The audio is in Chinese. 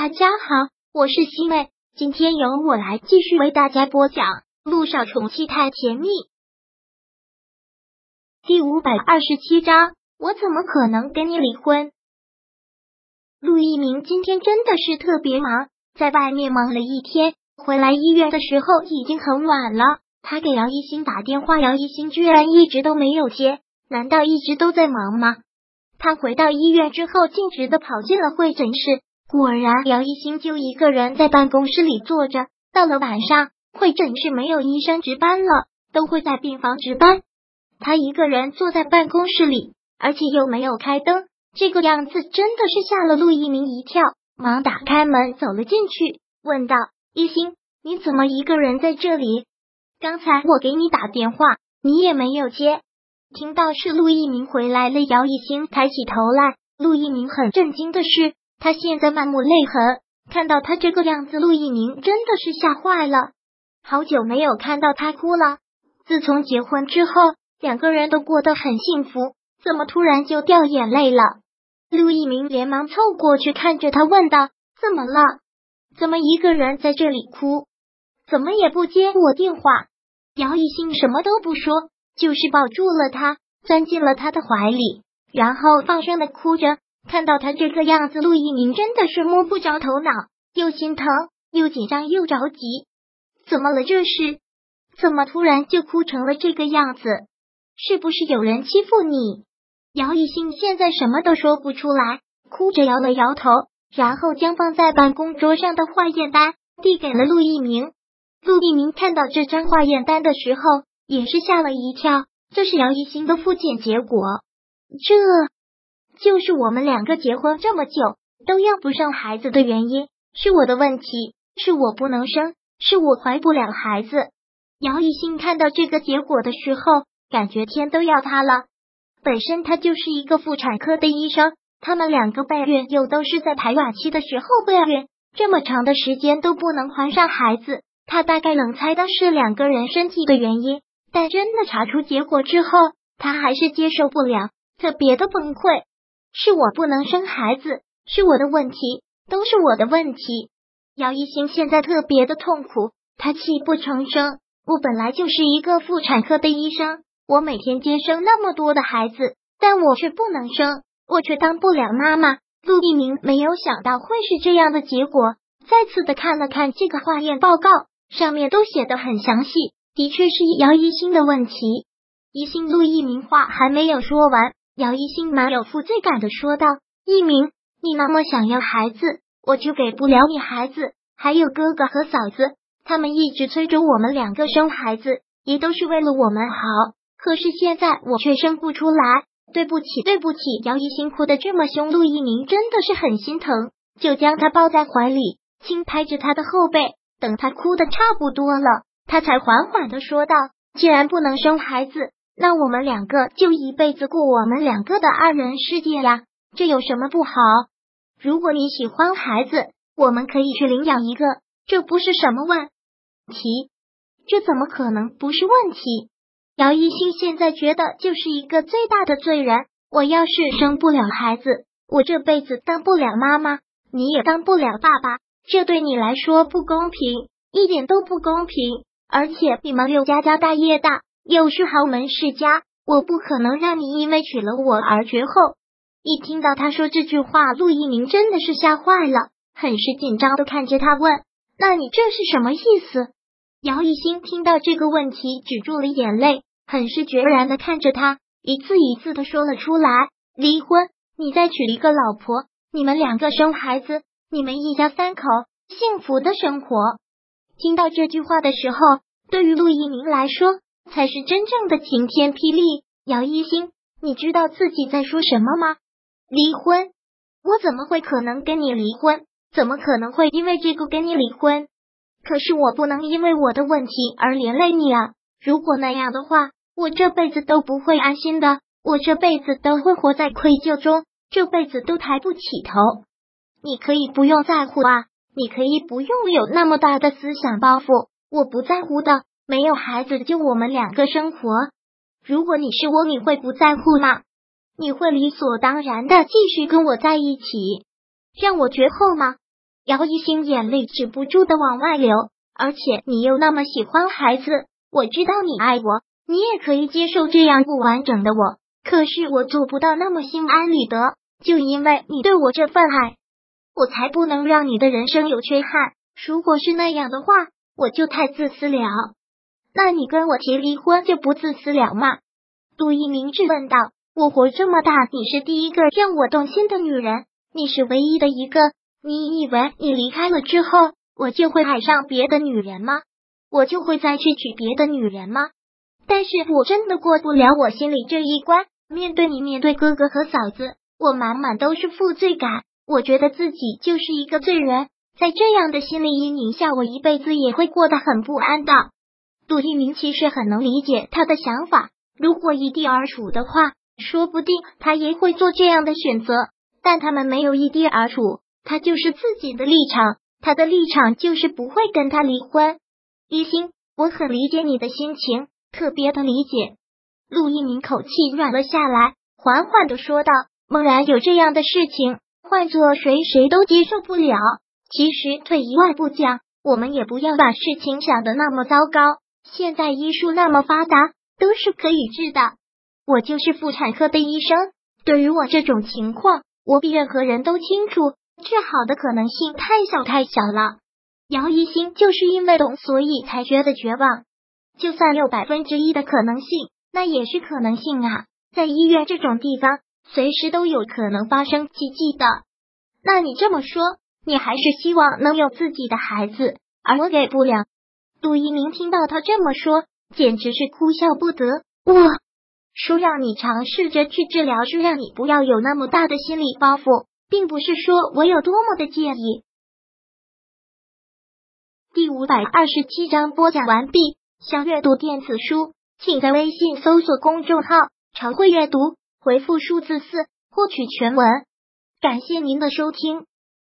大家好，我是西妹，今天由我来继续为大家播讲《路上宠妻太甜蜜》第五百二十七章。我怎么可能跟你离婚？陆一鸣今天真的是特别忙，在外面忙了一天，回来医院的时候已经很晚了。他给姚一星打电话，姚一星居然一直都没有接，难道一直都在忙吗？他回到医院之后，径直的跑进了会诊室。果然，姚一星就一个人在办公室里坐着。到了晚上，会诊室没有医生值班了，都会在病房值班。他一个人坐在办公室里，而且又没有开灯，这个样子真的是吓了陆一鸣一跳，忙打开门走了进去，问道：“一星，你怎么一个人在这里？刚才我给你打电话，你也没有接。”听到是陆一鸣回来了，姚一星抬起头来，陆一鸣很震惊的是。他现在满目泪痕，看到他这个样子，陆一鸣真的是吓坏了。好久没有看到他哭了。自从结婚之后，两个人都过得很幸福，怎么突然就掉眼泪了？陆一鸣连忙凑过去看着他，问道：“怎么了？怎么一个人在这里哭？怎么也不接我电话？”姚一兴什么都不说，就是抱住了他，钻进了他的怀里，然后放声的哭着。看到他这个样子，陆一鸣真的是摸不着头脑，又心疼又紧张又着急。怎么了？这是怎么突然就哭成了这个样子？是不是有人欺负你？姚一兴现在什么都说不出来，哭着摇了摇头，然后将放在办公桌上的化验单递给了陆一鸣。陆一鸣看到这张化验单的时候，也是吓了一跳。这是姚一兴的复检结果，这。就是我们两个结婚这么久都要不上孩子的原因，是我的问题，是我不能生，是我怀不了孩子。姚一新看到这个结果的时候，感觉天都要塌了。本身他就是一个妇产科的医生，他们两个备孕又都是在排卵期的时候备孕，这么长的时间都不能怀上孩子，他大概能猜到是两个人身体的原因，但真的查出结果之后，他还是接受不了，特别的崩溃。是我不能生孩子，是我的问题，都是我的问题。姚一星现在特别的痛苦，他泣不成声。我本来就是一个妇产科的医生，我每天接生那么多的孩子，但我却不能生，我却当不了妈妈。陆一鸣没有想到会是这样的结果，再次的看了看这个化验报告，上面都写的很详细，的确是姚一星的问题。一星陆一鸣话还没有说完。姚一兴满有负罪感的说道：“一鸣，你那么想要孩子，我就给不了你孩子。还有哥哥和嫂子，他们一直催着我们两个生孩子，也都是为了我们好。可是现在我却生不出来，对不起，对不起。”姚一兴哭的这么凶，陆一鸣真的是很心疼，就将他抱在怀里，轻拍着他的后背。等他哭的差不多了，他才缓缓的说道：“既然不能生孩子。”那我们两个就一辈子过我们两个的二人世界呀，这有什么不好？如果你喜欢孩子，我们可以去领养一个，这不是什么问题。这怎么可能不是问题？姚一新现在觉得就是一个最大的罪人。我要是生不了孩子，我这辈子当不了妈妈，你也当不了爸爸，这对你来说不公平，一点都不公平。而且你们刘家家大业大。又是豪门世家，我不可能让你因为娶了我而绝后。一听到他说这句话，陆一鸣真的是吓坏了，很是紧张的看着他问：“那你这是什么意思？”姚一新听到这个问题，止住了眼泪，很是决然的看着他，一字一字的说了出来：“离婚，你再娶一个老婆，你们两个生孩子，你们一家三口幸福的生活。”听到这句话的时候，对于陆一鸣来说。才是真正的晴天霹雳，姚一星，你知道自己在说什么吗？离婚？我怎么会可能跟你离婚？怎么可能会因为这个跟你离婚？可是我不能因为我的问题而连累你啊！如果那样的话，我这辈子都不会安心的，我这辈子都会活在愧疚中，这辈子都抬不起头。你可以不用在乎啊，你可以不用有那么大的思想包袱，我不在乎的。没有孩子，就我们两个生活。如果你是我，你会不在乎吗？你会理所当然的继续跟我在一起，让我绝后吗？姚一星眼泪止不住的往外流，而且你又那么喜欢孩子，我知道你爱我，你也可以接受这样不完整的我，可是我做不到那么心安理得，就因为你对我这份爱，我才不能让你的人生有缺憾。如果是那样的话，我就太自私了。那你跟我提离婚就不自私了吗？杜一鸣质问道。我活这么大，你是第一个让我动心的女人，你是唯一的一个。你以为你离开了之后，我就会爱上别的女人吗？我就会再去娶别的女人吗？但是我真的过不了我心里这一关。面对你，面对哥哥和嫂子，我满满都是负罪感。我觉得自己就是一个罪人，在这样的心理阴影下，我一辈子也会过得很不安的。杜一鸣其实很能理解他的想法，如果异地而处的话，说不定他也会做这样的选择。但他们没有异地而处。他就是自己的立场，他的立场就是不会跟他离婚。一心，我很理解你的心情，特别的理解。陆一鸣口气软了下来，缓缓的说道：“猛然有这样的事情，换做谁谁都接受不了。其实退一万步讲，我们也不要把事情想的那么糟糕。现在医术那么发达，都是可以治的。我就是妇产科的医生，对于我这种情况，我比任何人都清楚。”治好的可能性太小太小了。姚一星就是因为懂，所以才觉得绝望。就算有百分之一的可能性，那也是可能性啊。在医院这种地方，随时都有可能发生奇迹的。那你这么说，你还是希望能有自己的孩子，而我给不了。杜一鸣听到他这么说，简直是哭笑不得。我说让你尝试着去治疗，是让你不要有那么大的心理包袱。并不是说我有多么的介意。第五百二十七章播讲完毕。想阅读电子书，请在微信搜索公众号“常会阅读”，回复数字四获取全文。感谢您的收听。